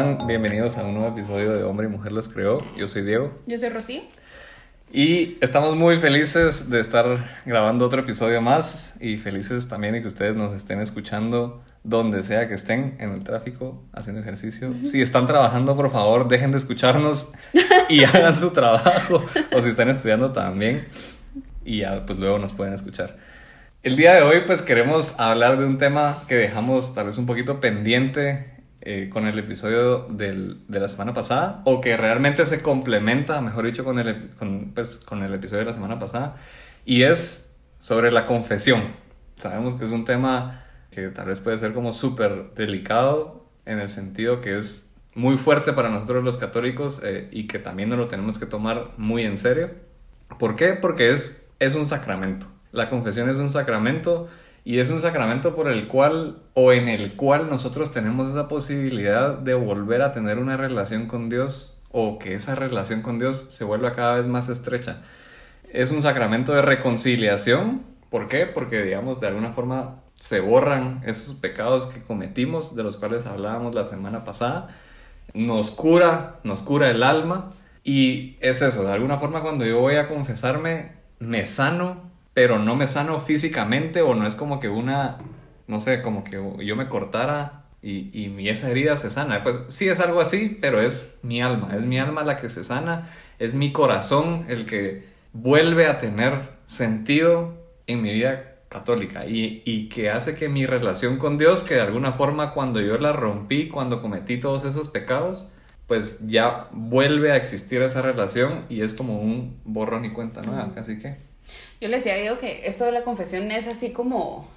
están? Bienvenidos a un nuevo episodio de Hombre y Mujer los creó. Yo soy Diego. Yo soy Rocío. Y estamos muy felices de estar grabando otro episodio más y felices también de que ustedes nos estén escuchando donde sea que estén, en el tráfico, haciendo ejercicio. Si están trabajando, por favor, dejen de escucharnos y hagan su trabajo. O si están estudiando también. Y ya, pues luego nos pueden escuchar. El día de hoy, pues queremos hablar de un tema que dejamos tal vez un poquito pendiente eh, con el episodio del, de la semana pasada, o que realmente se complementa, mejor dicho, con el, con, pues, con el episodio de la semana pasada, y es sobre la confesión. Sabemos que es un tema que tal vez puede ser como súper delicado en el sentido que es muy fuerte para nosotros los católicos eh, y que también nos lo tenemos que tomar muy en serio. ¿Por qué? Porque es, es un sacramento. La confesión es un sacramento y es un sacramento por el cual o en el cual nosotros tenemos esa posibilidad de volver a tener una relación con Dios o que esa relación con Dios se vuelva cada vez más estrecha. Es un sacramento de reconciliación. ¿Por qué? Porque, digamos, de alguna forma se borran esos pecados que cometimos, de los cuales hablábamos la semana pasada. Nos cura, nos cura el alma. Y es eso, de alguna forma cuando yo voy a confesarme, me sano pero no me sano físicamente o no es como que una, no sé, como que yo me cortara y, y esa herida se sana. Pues sí es algo así, pero es mi alma, es mi alma la que se sana, es mi corazón el que vuelve a tener sentido en mi vida católica y, y, que hace que mi relación con Dios, que de alguna forma cuando yo la rompí, cuando cometí todos esos pecados, pues ya vuelve a existir esa relación y es como un borrón y cuenta nueva, así que... Yo le decía a Diego que esto de la confesión es así como,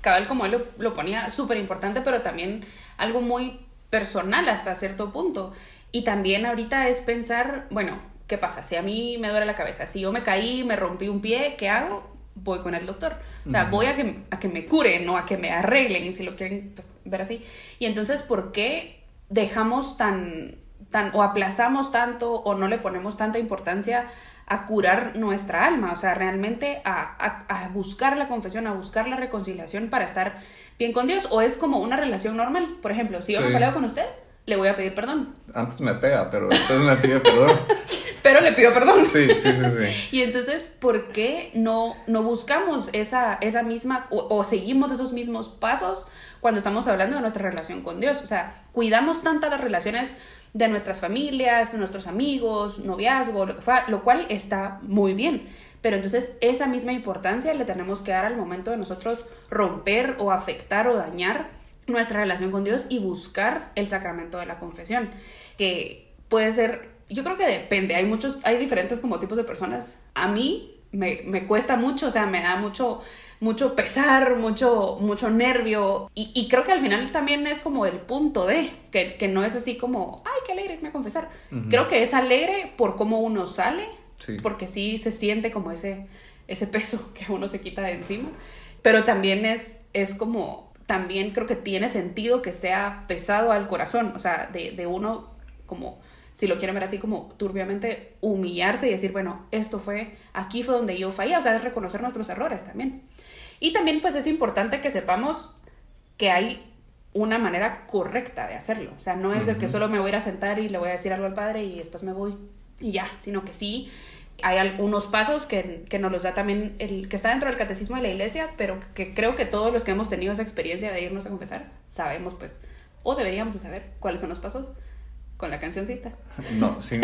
cabal como él lo, ponía, súper importante, pero también algo muy personal hasta cierto punto. Y también ahorita es pensar, bueno, ¿qué pasa? Si a mí me duele la cabeza, si yo me caí, me rompí un pie, ¿qué hago? Voy con el doctor. O sea, voy a que, a que me curen o a que me arreglen, si lo quieren pues, ver así. Y entonces, ¿por qué dejamos tan, tan, o aplazamos tanto o no le ponemos tanta importancia a curar nuestra alma, o sea, realmente a, buscar la confesión, a buscar la reconciliación para estar bien con Dios, o es como una relación normal. Por ejemplo, si yo me peleo con usted, le voy a pedir perdón. Antes me pega, pero después me pide perdón. pero le pido perdón. Sí, sí, sí, sí. Y entonces, ¿por qué no, no buscamos esa, esa misma, o, seguimos esos mismos pasos cuando estamos hablando de nuestra relación con Dios? O sea, cuidamos tantas las relaciones de nuestras familias, nuestros amigos, noviazgo, lo, que fue, lo cual está muy bien. Pero entonces esa misma importancia le tenemos que dar al momento de nosotros romper o afectar o dañar nuestra relación con Dios y buscar el sacramento de la confesión, que puede ser, yo creo que depende, hay muchos, hay diferentes como tipos de personas. A mí me, me cuesta mucho, o sea, me da mucho mucho pesar, mucho, mucho nervio. Y, creo que al final también es como el punto de, que, no es así como, ay, qué alegre, me a confesar. Creo que es alegre por cómo uno sale, porque sí se siente como ese, ese peso que uno se quita de encima. Pero también es, es como, también creo que tiene sentido que sea pesado al corazón, o sea, de, de uno como si lo quieren ver así como turbiamente, humillarse y decir, bueno, esto fue, aquí fue donde yo fallé, o sea, es reconocer nuestros errores también. Y también pues es importante que sepamos que hay una manera correcta de hacerlo, o sea, no es de que solo me voy a ir a sentar y le voy a decir algo al padre y después me voy y ya, sino que sí hay algunos pasos que, que, nos los da también el que está dentro del catecismo de la iglesia, pero que creo que todos los que hemos tenido esa experiencia de irnos a confesar sabemos pues, o deberíamos de saber cuáles son los pasos con la cancioncita. No, sí,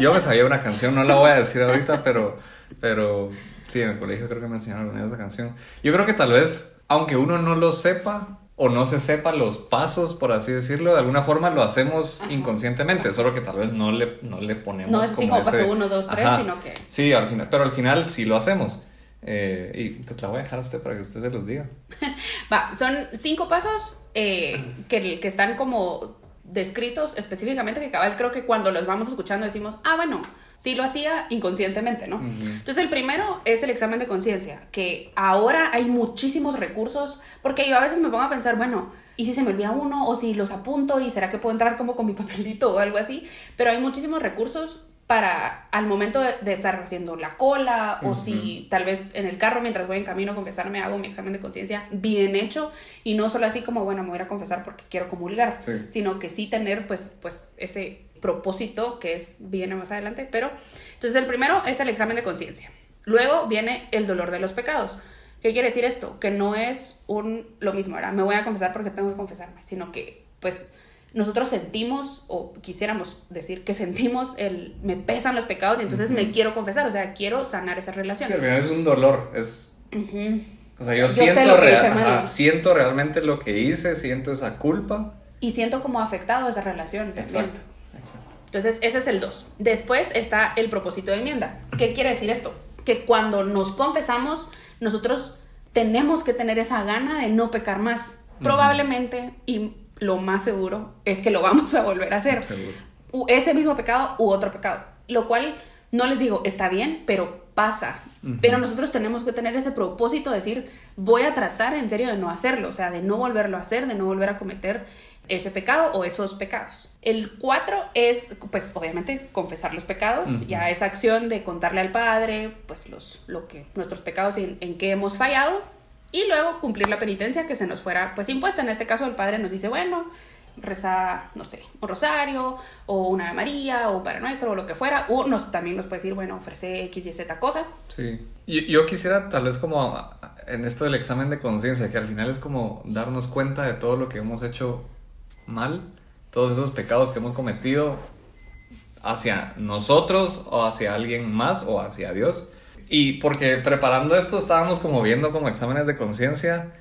yo me sabía una canción, no la voy a decir ahorita, pero, pero sí, en el colegio creo que me enseñaron esa canción. Yo creo que tal vez, aunque uno no lo sepa o no se sepa los pasos, por así decirlo, de alguna forma lo hacemos inconscientemente, solo que tal vez no le, no le ponemos No es como, como paso uno, dos, tres, sino que... Sí, al final, pero al final sí lo hacemos. Eh, y pues la voy a dejar a usted para que usted se los diga. Va, son cinco pasos eh, que, que están como descritos específicamente que cabal creo que cuando los vamos escuchando decimos, ah, bueno, sí lo hacía inconscientemente, ¿no? Entonces el primero es el examen de conciencia, que ahora hay muchísimos recursos, porque yo a veces me pongo a pensar, bueno, ¿y si se me olvida uno? ¿O si los apunto? ¿Y será que puedo entrar como con mi papelito o algo así? Pero hay muchísimos recursos para al momento de, estar haciendo la cola o si tal vez en el carro mientras voy en camino a confesarme hago mi examen de conciencia bien hecho y no solo así como bueno me voy a confesar porque quiero comulgar sino que sí tener pues pues ese propósito que es viene más adelante. Pero entonces el primero es el examen de conciencia. Luego viene el dolor de los pecados. ¿Qué quiere decir esto? Que no es un lo mismo, ¿verdad? Me voy a confesar porque tengo que confesarme, sino que pues nosotros sentimos, o quisiéramos decir que sentimos el, me pesan los pecados y entonces me quiero confesar, o sea, quiero sanar esa relación. Sí, al final es un dolor, es... O sea, yo, siento, siento realmente lo que hice, siento esa culpa. Y siento como afectado esa relación también. Exacto, exacto. Entonces, ese es el 2. Después está el propósito de enmienda. ¿Qué quiere decir esto? Que cuando nos confesamos, nosotros tenemos que tener esa gana de no pecar más. Probablemente, y lo más seguro es que lo vamos a volver a hacer. Ese mismo pecado u otro pecado. Lo cual no les digo, está bien, pero pasa. Pero nosotros tenemos que tener ese propósito de decir, voy a tratar en serio de no hacerlo, o sea, de no volverlo a hacer, de no volver a cometer ese pecado o esos pecados. El cuatro es, pues, obviamente, confesar los pecados, ya esa acción de contarle al Padre, pues, los, lo que, nuestros pecados y en, en qué hemos fallado, y luego cumplir la penitencia que se nos fuera pues impuesta. En este caso el padre nos dice, bueno, reza, no sé, un rosario o una Ave María o para nuestro o lo que fuera, o nos, también nos puede decir, bueno, ofrece X y Z cosa. Sí, yo, yo quisiera tal vez como en esto del examen de conciencia, que al final es como darnos cuenta de todo lo que hemos hecho mal, todos esos pecados que hemos cometido hacia nosotros o hacia alguien más o hacia Dios y porque preparando esto estábamos como viendo como exámenes de conciencia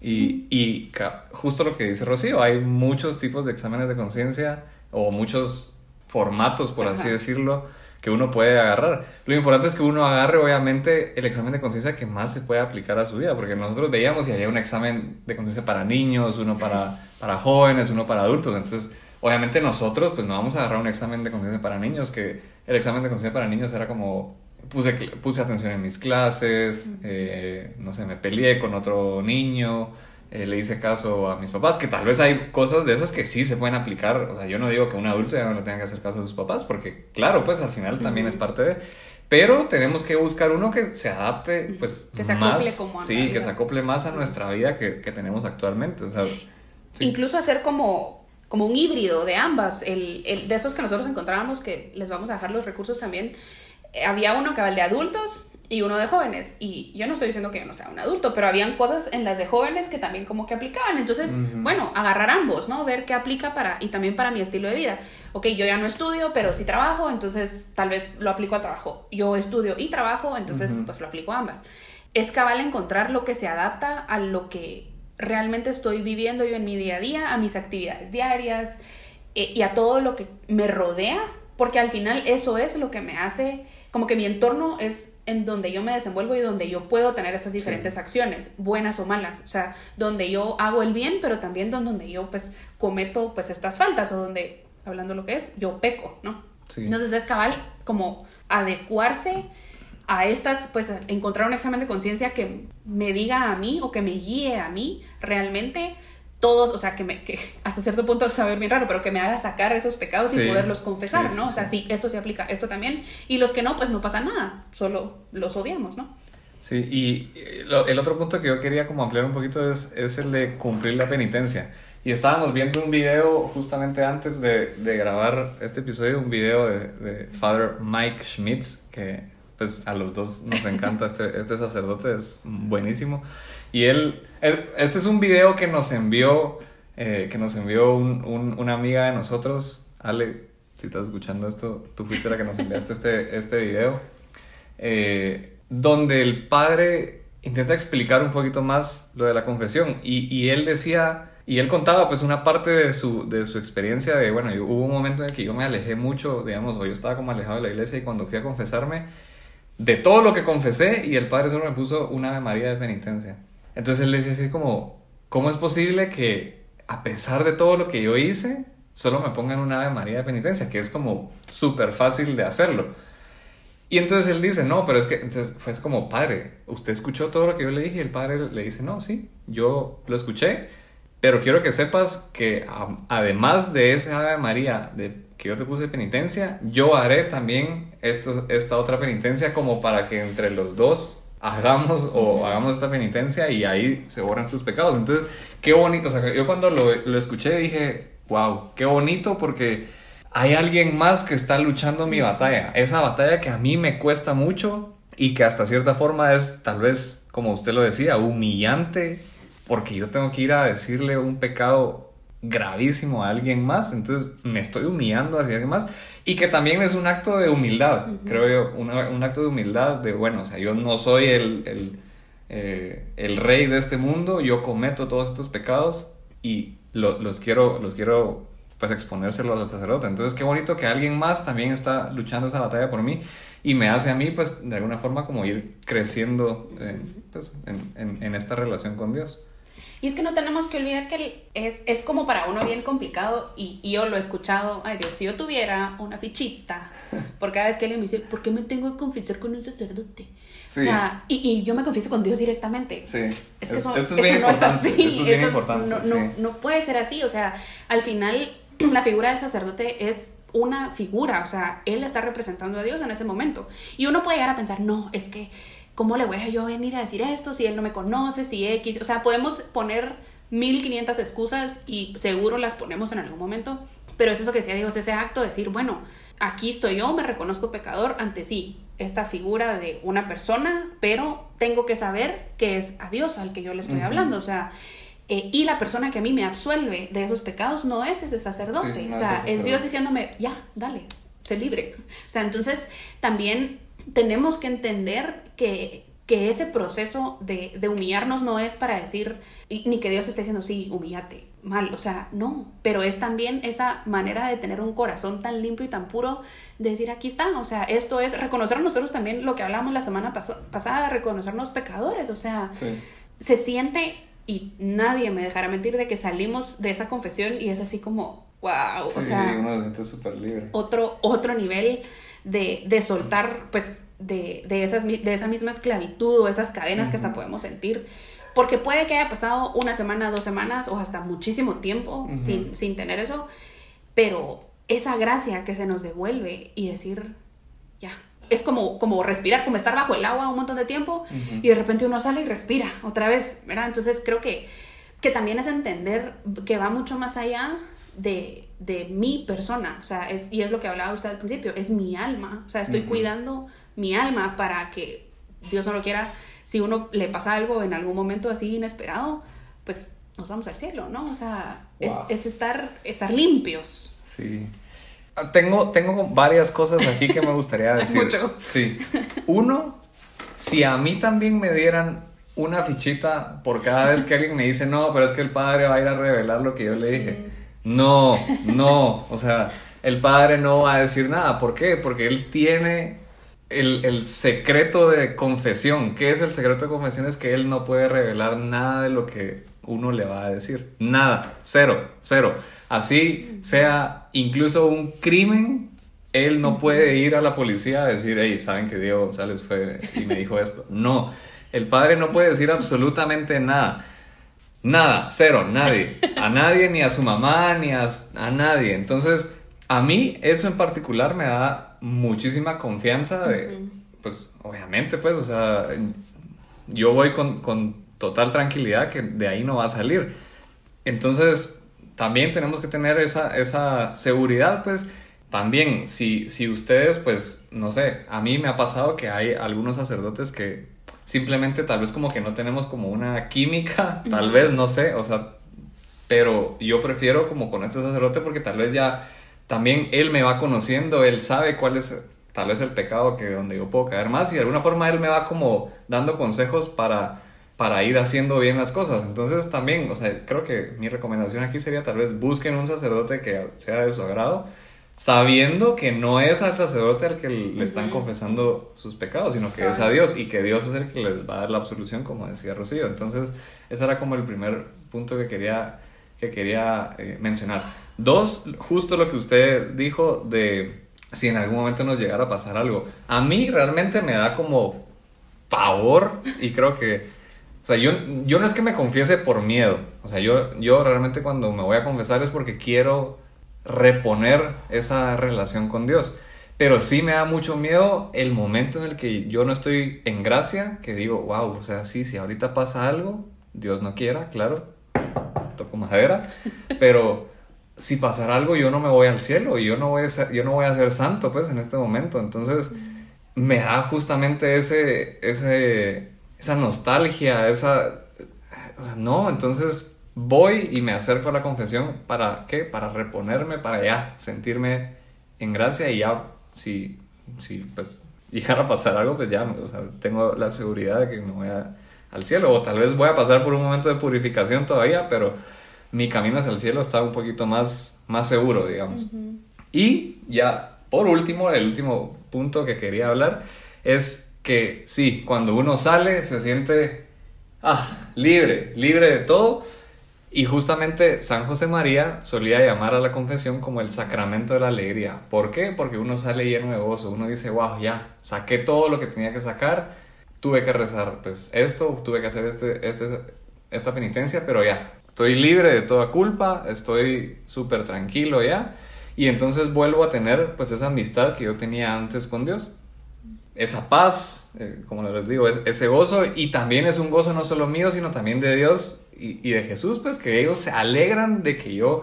y, y, justo lo que dice Rocío, hay muchos tipos de exámenes de conciencia o muchos formatos, por así decirlo, que uno puede agarrar. Lo importante es que uno agarre, obviamente, el examen de conciencia que más se puede aplicar a su vida, porque nosotros veíamos y había un examen de conciencia para niños, uno para, para jóvenes, uno para adultos. Entonces, obviamente nosotros, pues no vamos a agarrar un examen de conciencia para niños, que el examen de conciencia para niños era como puse, puse atención en mis clases, eh, no sé, me peleé con otro niño, eh, le hice caso a mis papás, que tal vez hay cosas de esas que sí se pueden aplicar, o sea, yo no digo que un adulto ya no le tenga que hacer caso a sus papás, porque claro, pues al final también es parte de... Pero tenemos que buscar uno que se adapte, pues, que se más, como sí, que se acople más a nuestra vida que, que tenemos actualmente, o sea, incluso hacer como como un híbrido de ambas, el, el, de estos que nosotros encontrábamos, que les vamos a dejar los recursos también, había uno el de adultos y uno de jóvenes. Y yo no estoy diciendo que yo no sea un adulto, pero habían cosas en las de jóvenes que también como que aplicaban. Entonces, bueno, agarrar ambos, ¿no? Ver qué aplica para, y también para mi estilo de vida. Ok, yo ya no estudio, pero sí trabajo, entonces tal vez lo aplico al trabajo. Yo estudio y trabajo, entonces pues lo aplico a ambas. Es cabal encontrar lo que se adapta a lo que realmente estoy viviendo yo en mi día a día, a mis actividades diarias eh, y a todo lo que me rodea, porque al final eso es lo que me hace como que mi entorno es en donde yo me desenvuelvo y donde yo puedo tener estas diferentes acciones, buenas o malas, o sea, donde yo hago el bien, pero también donde yo pues cometo pues estas faltas o donde, hablando lo que es, yo peco, ¿no? Entonces es cabal como adecuarse a estas, pues encontrar un examen de conciencia que me diga a mí o que me guíe a mí realmente todos, o sea, que, me, que hasta cierto punto saber bien raro, pero que me haga sacar esos pecados y poderlos confesar, ¿no? o sea, sí, esto se aplica, esto también. Y los que no, pues no pasa nada, solo los odiamos, ¿no? Sí, y el otro punto que yo quería como ampliar un poquito es, es el de cumplir la penitencia. Y estábamos viendo un video justamente antes de, de grabar este episodio, un video de, de, Father Mike Schmitz, que pues a los dos nos encanta este, este sacerdote, es buenísimo. Y él, este es un video que nos envió, eh, que nos envió un, una amiga de nosotros, Ale, si estás escuchando esto, tú fuiste la que nos enviaste este, este video, eh, donde el padre intenta explicar un poquito más lo de la confesión y, y él decía... Y él contaba pues una parte de su, de su experiencia de, bueno, hubo un momento en el que yo me alejé mucho, digamos, o yo estaba como alejado de la iglesia y cuando fui a confesarme, de todo lo que confesé y el Padre solo me puso una Ave María de penitencia. Entonces él decía así como, ¿cómo es posible que a pesar de todo lo que yo hice, solo me pongan una Ave María de penitencia? Que es como súper fácil de hacerlo. Y entonces él dice, no, pero es que, entonces fue como, padre, ¿usted escuchó todo lo que yo le dije? Y el padre le dice, no, sí, yo lo escuché, Pero quiero que sepas que además de ese Ave María de que yo te puse penitencia, yo haré también esto, esta otra penitencia como para que entre los dos hagamos o hagamos esta penitencia y ahí se borran tus pecados. Entonces, qué bonito. O sea, yo cuando lo, lo escuché dije, wow, qué bonito porque hay alguien más que está luchando mi batalla. Esa batalla que a mí me cuesta mucho y que hasta cierta forma es tal vez, como usted lo decía, humillante porque yo tengo que ir a decirle un pecado gravísimo a alguien más, entonces me estoy humillando hacia alguien más y que también es un acto de humildad, creo yo, un acto de humildad de, bueno, o sea, yo no soy el, el, eh, el rey de este mundo, yo cometo todos estos pecados y los quiero, los quiero pues exponérselos al sacerdote, entonces qué bonito que alguien más también está luchando esa batalla por mí y me hace a mí pues de alguna forma como ir creciendo pues, en, en esta relación con Dios. Y es que no tenemos que olvidar que es, es como para uno bien complicado y, yo lo he escuchado, ay Dios, si yo tuviera una fichita, por cada vez que alguien me dice, ¿por qué me tengo que confesar con un sacerdote? O sea, y, y, yo me confieso con Dios directamente. Sí. Es que eso, eso no es así. eso no, no, no puede ser así. O sea, al final la figura del sacerdote es una figura, o sea, él está representando a Dios en ese momento. Y uno puede llegar a pensar, no, es que ¿cómo le voy a yo venir a decir esto si él no me conoce, si X? O sea, podemos poner 1500 excusas y seguro las ponemos en algún momento, pero es eso que decía, digo, es ese acto de decir, bueno, aquí estoy yo, me reconozco pecador ante sí, esta figura de una persona, pero tengo que saber que es a Dios al que yo le estoy hablando, o sea, eh, y la persona que a mí me absuelve de esos pecados no es ese sacerdote, o sea, es, es Dios diciéndome, ya, dale, sé libre. O sea, entonces también tenemos que entender que, ese proceso de, humillarnos no es para decir, ni que Dios esté diciendo, sí, humíllate, mal, o sea, no, pero es también esa manera de tener un corazón tan limpio y tan puro, de decir, aquí está, o sea, esto es reconocer a nosotros también lo que hablamos la semana pasada, reconocernos pecadores, o sea, se siente, y nadie me dejará mentir, de que salimos de esa confesión y es así como, wow, o sea, uno se siente súper libre. Otro, otro nivel de, de soltar, pues, de, de, esas, de esa misma esclavitud o esas cadenas que hasta podemos sentir. Porque puede que haya pasado una semana, dos semanas o hasta muchísimo tiempo sin, sin tener eso, pero esa gracia que se nos devuelve y decir, ya, es como, como respirar, como estar bajo el agua un montón de tiempo y de repente uno sale y respira otra vez, ¿verdad? Entonces creo que, que también es entender que va mucho más allá de, de mi persona, o sea, es, y es lo que hablaba usted al principio, es mi alma, o sea, estoy cuidando mi alma para que Dios no lo quiera, si uno le pasa algo en algún momento así inesperado, pues nos vamos al cielo, ¿no? O sea, es, es, estar, estar limpios. Sí. Tengo, tengo varias cosas aquí que me gustaría decir. Mucho. Sí. Uno, si a mí también me dieran una fichita por cada vez que alguien me dice, no, pero es que el padre va a ir a revelar lo que yo le dije. No, no, o sea, el padre no va a decir nada. ¿Por qué? Porque él tiene el, secreto de confesión. ¿Qué es el secreto de confesión? Es que él no puede revelar nada de lo que uno le va a decir. Nada, cero, cero. Así sea incluso un crimen, él no puede ir a la policía a decir, hey, saben que Diego González fue y me dijo esto. No, el padre no puede decir absolutamente nada. Nada, cero, nadie. A nadie, ni a su mamá, ni a, nadie. Entonces, a mí eso en particular me da muchísima confianza de, pues, obviamente, pues, o sea, yo voy con, total tranquilidad que de ahí no va a salir. Entonces, también tenemos que tener esa, esa seguridad, pues, también, si, si ustedes, pues, no sé, a mí me ha pasado que hay algunos sacerdotes que simplemente tal vez como que no tenemos como una química, tal vez, no sé, o sea, pero yo prefiero como con este sacerdote porque tal vez ya también él me va conociendo, él sabe cuál es tal vez el pecado que donde yo puedo caer más y de alguna forma él me va como dando consejos para para ir haciendo bien las cosas. Entonces también, o sea, creo que mi recomendación aquí sería tal vez busquen un sacerdote que sea de su agrado sabiendo que no es al sacerdote al que le están confesando sus pecados, sino que es a Dios y que Dios es el que les va a dar la absolución, como decía Rocío. Entonces, ese era como el primer punto que quería, que quería eh, mencionar. Dos, justo lo que usted dijo de si en algún momento nos llegara a pasar algo. A mí realmente me da como pavor y creo que O sea, yo, yo no es que me confiese por miedo. O sea, yo, yo realmente cuando me voy a confesar es porque quiero reponer esa relación con Dios. Pero sí me da mucho miedo el momento en el que yo no estoy en gracia, que digo, wow, o sea, sí, si ahorita pasa algo, Dios no quiera, claro, toco madera, pero si pasara algo yo no me voy al cielo y yo no voy a ser, yo no voy a ser santo pues en este momento. Entonces me da justamente ese, ese, esa nostalgia, esa... no, entonces voy y me acerco a la confesión para qué? Para reponerme, para ya sentirme en gracia y ya si, si pues llegara a pasar algo, pues ya o sea, tengo la seguridad de que me voy al cielo o tal vez voy a pasar por un momento de purificación todavía, pero mi camino hacia el cielo está un poquito más, más seguro, digamos. Y ya, por último, el último punto que quería hablar es que sí, cuando uno sale se siente ah, libre, libre de todo. Y justamente San José María solía llamar a la confesión como el sacramento de la alegría. ¿Por qué? Porque uno sale lleno de gozo. Uno dice, wow, ya, saqué todo lo que tenía que sacar. Tuve que rezar, pues esto, tuve que hacer este, este, esta penitencia, pero ya, estoy libre de toda culpa, estoy súper tranquilo ya. Y entonces vuelvo a tener pues esa amistad que yo tenía antes con Dios. Esa paz, eh, como les digo, ese gozo. Y también es un gozo no solo mío, sino también de Dios y, de Jesús, pues que ellos se alegran de que yo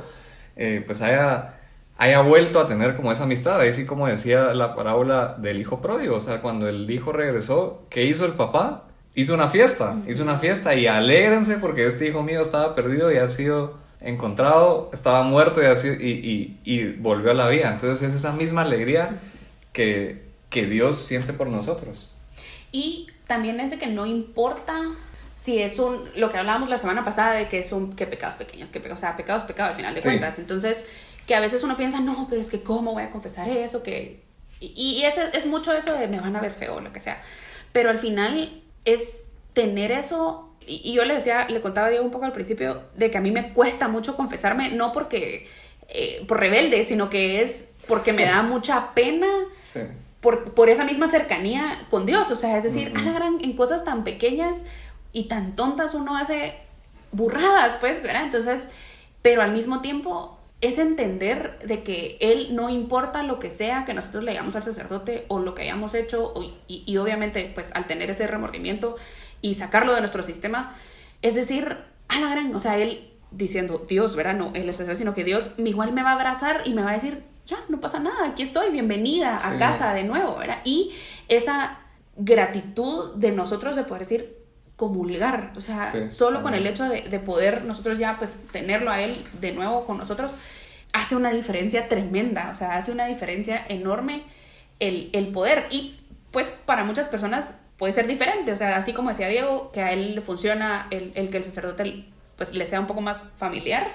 eh, pues haya, haya vuelto a tener como esa amistad. Ahí sí como decía la parábola del hijo pródigo. O sea, cuando el hijo regresó, ¿qué hizo el papá? hizo una fiesta, hizo una fiesta y alégrense porque este hijo mío estaba perdido y ha sido encontrado, estaba muerto y, y, y, volvió a la vida. Entonces es esa misma alegría que, que Dios siente por nosotros. Y también es de que no importa si es un, lo que hablábamos la semana pasada de que son, que pecados pequeños, que, o sea, pecados, pecado al final de cuentas. Entonces, que a veces uno piensa, no, pero es que cómo voy a confesar eso, que... Y, y es, es mucho eso de me van a ver feo o lo que sea. Pero al final es tener eso, y, yo le decía, le contaba a Diego un poco al principio, de que a mí me cuesta mucho confesarme, no porque, eh, por rebelde, sino que es porque me da mucha pena. Por, por, esa misma cercanía con Dios, o sea, es decir, a la gran, en cosas tan pequeñas y tan tontas uno hace burradas, pues, ¿verdad? Entonces, pero al mismo tiempo es entender de que Él no importa lo que sea que nosotros le digamos al sacerdote o lo que hayamos hecho y, obviamente pues al tener ese remordimiento y sacarlo de nuestro sistema, es decir, a la gran, o sea, Él diciendo, Dios, ¿verdad? No, Él es sino que Dios igual me va a abrazar y me va a decir, ya, no pasa nada, aquí estoy, bienvenida a casa de nuevo, ¿verdad? Y esa gratitud de nosotros de poder decir, comulgar, o sea, solo con el hecho de, de, poder nosotros ya pues tenerlo a él de nuevo con nosotros, hace una diferencia tremenda, o sea, hace una diferencia enorme el, el poder y pues para muchas personas puede ser diferente, o sea, así como decía Diego, que a él le funciona el, el que el sacerdote pues le sea un poco más familiar.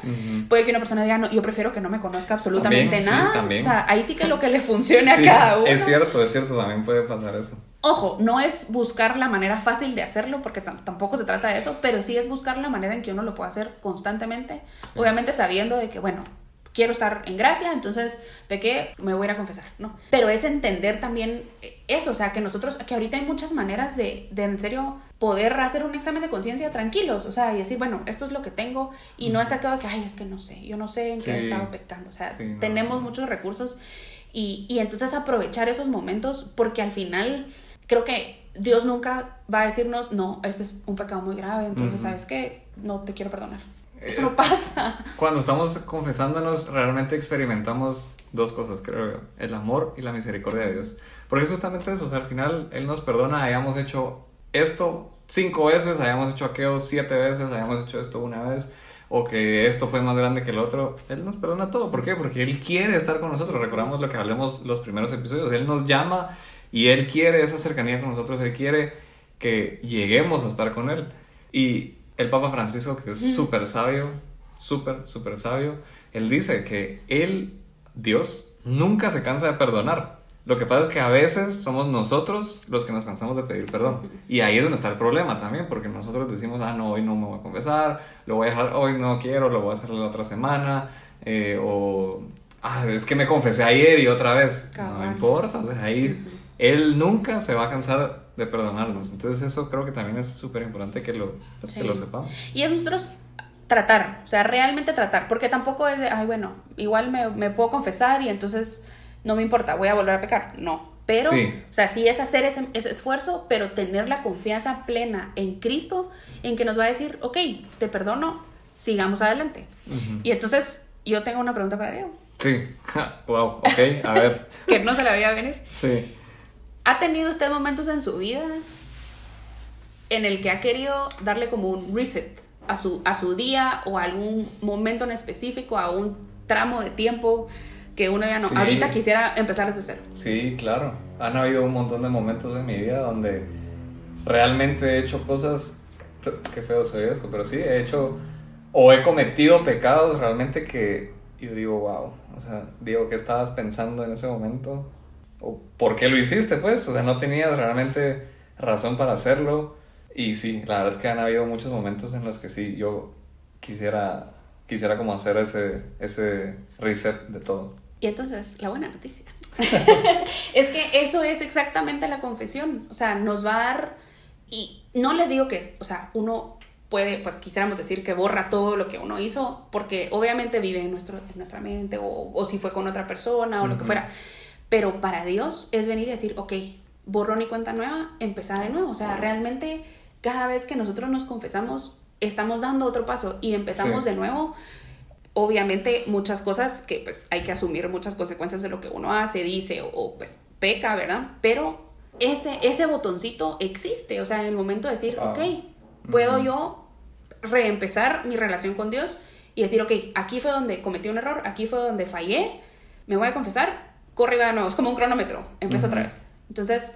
Puede que una persona diga, no, yo prefiero que no me conozca absolutamente nada. o sea, ahí sí que lo que le funcione a cada uno. Es cierto, es cierto, también puede pasar eso. Ojo, no es buscar la manera fácil de hacerlo, porque tampoco se trata de eso, pero sí es buscar la manera en que uno lo pueda hacer constantemente, obviamente sabiendo de que, bueno, quiero estar en gracia, entonces pequé, me voy a ir a confesar, ¿no? Pero es entender también eso, o sea, que nosotros, que ahorita hay muchas maneras de, de en serio poder hacer un examen de conciencia tranquilos, o sea, y decir, bueno, esto es lo que tengo, y no es aquello de que, ay, es que no sé, yo no sé en qué he estado pecando, o sea, tenemos muchos recursos, y, y entonces aprovechar esos momentos, porque al final creo que Dios nunca va a decirnos, no, este es un pecado muy grave, entonces, ¿sabes qué? No te quiero perdonar. Eso no pasa. Cuando estamos confesándonos, realmente experimentamos dos cosas, creo yo. El amor y la misericordia de Dios. Porque es justamente eso. O sea, al final Él nos perdona, hayamos hecho esto cinco veces, hayamos hecho aquello siete veces, hayamos hecho esto una vez, o que esto fue más grande que el otro. Él nos perdona todo. ¿Por qué? Porque Él quiere estar con nosotros. Recordamos lo que hablemos los primeros episodios. Él nos llama y Él quiere esa cercanía con nosotros. Él quiere que lleguemos a estar con Él. Y el Papa Francisco, que es súper sabio, súper, súper sabio, él dice que él, Dios, nunca se cansa de perdonar. Lo que pasa es que a veces somos nosotros los que nos cansamos de pedir perdón. Y ahí es donde está el problema también, porque nosotros decimos, ah, no, hoy no me voy a confesar, lo voy a dejar, hoy no quiero, lo voy a hacer la otra semana, eh, o, ah, es que me confesé ayer y otra vez. No importa, ahí Él nunca se va a cansar de perdonarnos. Entonces eso creo que también es súper importante que lo, pues, que lo sepamos. Y es nosotros tratar, o sea, realmente tratar, porque tampoco es de, ay, bueno, igual me, me puedo confesar y entonces no me importa, voy a volver a pecar. No, pero, Sí. o sea, sí es hacer ese, ese esfuerzo, pero tener la confianza plena en Cristo, en que nos va a decir, ok, te perdono, sigamos adelante. Ujú. Y entonces, yo tengo una pregunta para Diego, Sí, wow, ok, a ver, que no se la veía venir. sí. ¿Ha tenido usted momentos en su vida en el que ha querido darle como un reset a su, a su día o a algún momento en específico, a un tramo de tiempo que uno ya no, Sí. ahorita quisiera empezar desde cero? Sí, claro. Han habido un montón de momentos en mi vida donde realmente he hecho cosas, qué feo soy eso, pero sí, he hecho o he cometido pecados realmente que yo digo, wow, o sea, digo, ¿qué estabas pensando en ese momento? ¿O por qué lo hiciste, pues? O sea, no tenías realmente razón para hacerlo. Y sí, la verdad es que han habido muchos momentos en los que sí, yo quisiera, quisiera como hacer ese, ese reset de todo. Y entonces, la buena noticia. es que eso es exactamente la confesión. O sea, nos va a dar. Y no les digo que, o sea, uno puede, pues quisiéramos decir que borra todo lo que uno hizo, porque obviamente vive en, nuestro, en nuestra mente, o, o si fue con otra persona, o lo que fuera. Pero para Dios es venir y decir, ok, borrón y cuenta nueva, empezar de nuevo. O sea, realmente cada vez que nosotros nos confesamos, estamos dando otro paso y empezamos Sí. de nuevo obviamente muchas cosas que pues hay que asumir muchas consecuencias de lo que uno hace, dice o, o, pues peca, ¿verdad? Pero ese, ese botoncito existe, o sea, en el momento de decir, Wow. ok, puedo yo reempezar mi relación con Dios y decir, ok, aquí fue donde cometí un error, aquí fue donde fallé, me voy a confesar, corre y va de nuevo, es como un cronómetro, empieza otra vez. Entonces,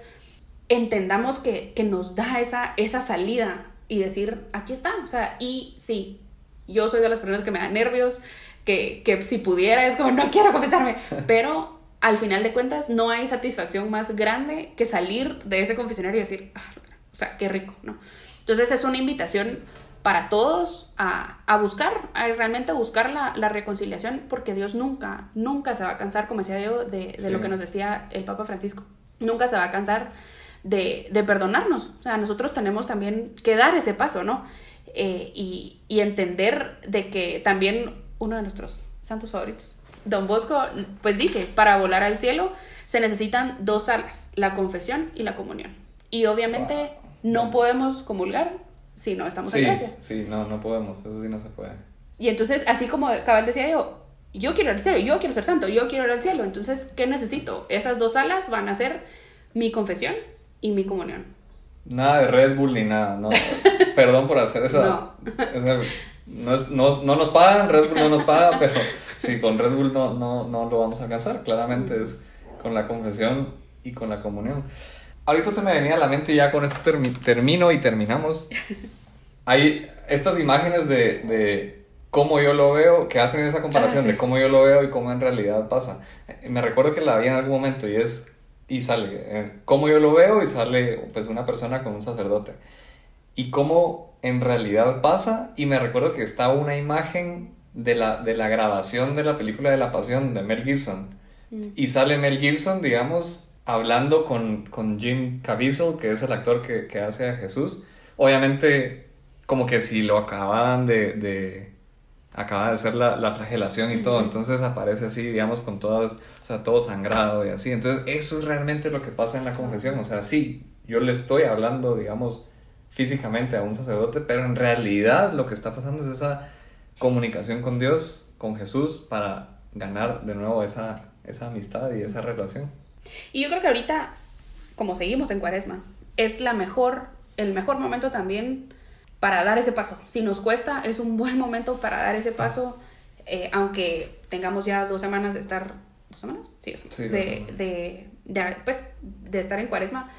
entendamos que, que nos da esa, esa salida y decir, aquí está, o sea, y sí, yo soy de las personas que me da nervios, que, que si pudiera es como, no quiero confesarme, pero al final de cuentas no hay satisfacción más grande que salir de ese confesionario y decir, "Ah, o sea, qué rico, ¿no? Entonces es una invitación para todos a, a buscar, a realmente buscar la, la reconciliación, porque Dios nunca, nunca se va a cansar, como decía Diego, de, de Sí. lo que nos decía el Papa Francisco, nunca se va a cansar de, de perdonarnos. O sea, nosotros tenemos también que dar ese paso, ¿no? Eh, y, y entender de que también uno de nuestros santos favoritos, Don Bosco, pues dice, para volar al cielo se necesitan dos alas, la confesión y la comunión. Y obviamente Wow. no podemos comulgar si no estamos en Sí, gracia. sí, no, no podemos, eso sí no se puede. Y entonces, así como Cabal decía yo, yo quiero ir al cielo, yo quiero ser santo, yo quiero ir al cielo. Entonces, ¿qué necesito? Esas dos alas van a ser mi confesión y mi comunión. Nada de Red Bull ni nada, no. Perdón por hacer esa. No. esa- no, es- no- no nos pagan, Red Bull no nos paga, pero sí, con Red Bull no, no, no lo vamos a alcanzar. Claramente es con la confesión y con la comunión. Ahorita se me venía a la mente, y ya con esto termi- termino y terminamos. Hay estas imágenes de, de cómo yo lo veo, que hacen esa comparación Ah, sí. de cómo yo lo veo y cómo en realidad pasa. Me recuerdo que la vi en algún momento y es y sale eh, cómo yo lo veo y sale pues una persona con un sacerdote y cómo en realidad pasa y me recuerdo que está una imagen de la, de la grabación de la película de la pasión de Mel Gibson Mm. y sale Mel Gibson digamos hablando con, con Jim Caviezel que es el actor que, que hace a Jesús obviamente como que si lo acaban de, de acaba de hacer la, la flagelación y todo, entonces aparece así, digamos, con todas, o sea, todo sangrado y así. Entonces, eso es realmente lo que pasa en la confesión. O sea, sí, yo le estoy hablando, digamos, físicamente a un sacerdote, pero en realidad lo que está pasando es esa comunicación con Dios, con Jesús, para ganar de nuevo esa, esa amistad y esa relación. Y yo creo que ahorita, como seguimos en cuaresma, es la mejor, el mejor momento también para dar ese paso. Si nos cuesta, es un buen momento para dar ese paso, eh, aunque tengamos ya dos semanas de estar, ¿dos semanas? Sí, dos semanas. Sí, dos de, semanas. de, de, pues, de estar en cuaresma.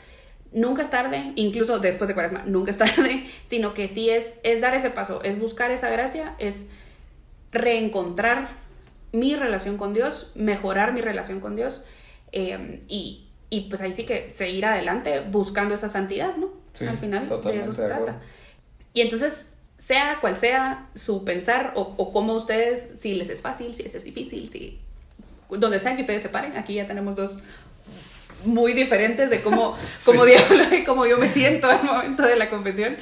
Nunca es tarde, incluso después de cuaresma, nunca es tarde, sino que sí es, es dar ese paso, es buscar esa gracia, es reencontrar mi relación con Dios, mejorar mi relación con Dios eh, y, y pues ahí sí que seguir adelante buscando esa santidad, ¿no? Sí, Al final de eso se trata. Y entonces, sea cual sea su pensar o, o cómo ustedes, si les es fácil, si les es difícil, si donde sea que ustedes se paren, aquí ya tenemos dos muy diferentes de cómo, cómo, diablo, cómo yo me siento al momento de la confesión.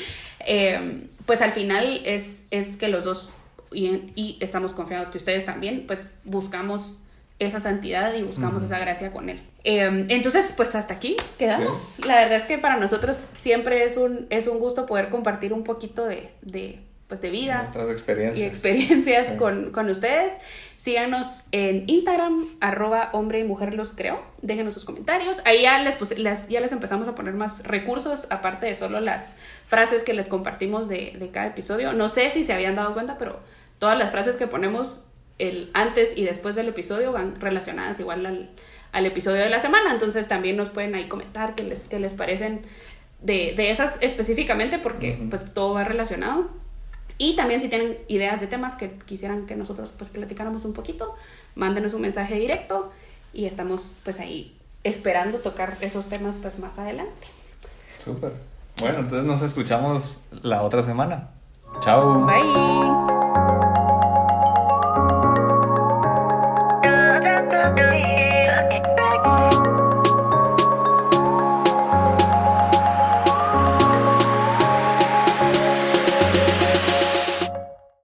Eh, pues al final es, es que los dos, y, y, estamos confiados que ustedes también, pues buscamos esa santidad y buscamos esa gracia con Él. Eh, entonces, pues hasta aquí quedamos. La verdad es que para nosotros siempre es un, es un gusto poder compartir un poquito de, de pues de vida. Nuestras experiencias. Y experiencias sí. con, con, ustedes. Síganos en Instagram, arroba hombre y mujer los creo. Déjenos sus comentarios. Ahí ya les, pues, les, ya les empezamos a poner más recursos, aparte de solo las frases que les compartimos de, de cada episodio. No sé si se habían dado cuenta, pero todas las frases que ponemos el antes y después del episodio van relacionadas igual al, al episodio de la semana. Entonces también nos pueden ahí comentar qué les, qué les parecen de, de esas específicamente, porque uh -huh. pues todo va relacionado. Y también si tienen ideas de temas que quisieran que nosotros pues platicáramos un poquito, mándenos un mensaje directo y estamos pues ahí esperando tocar esos temas pues más adelante. Súper. Bueno, entonces nos escuchamos la otra semana. Chao. Bye. i.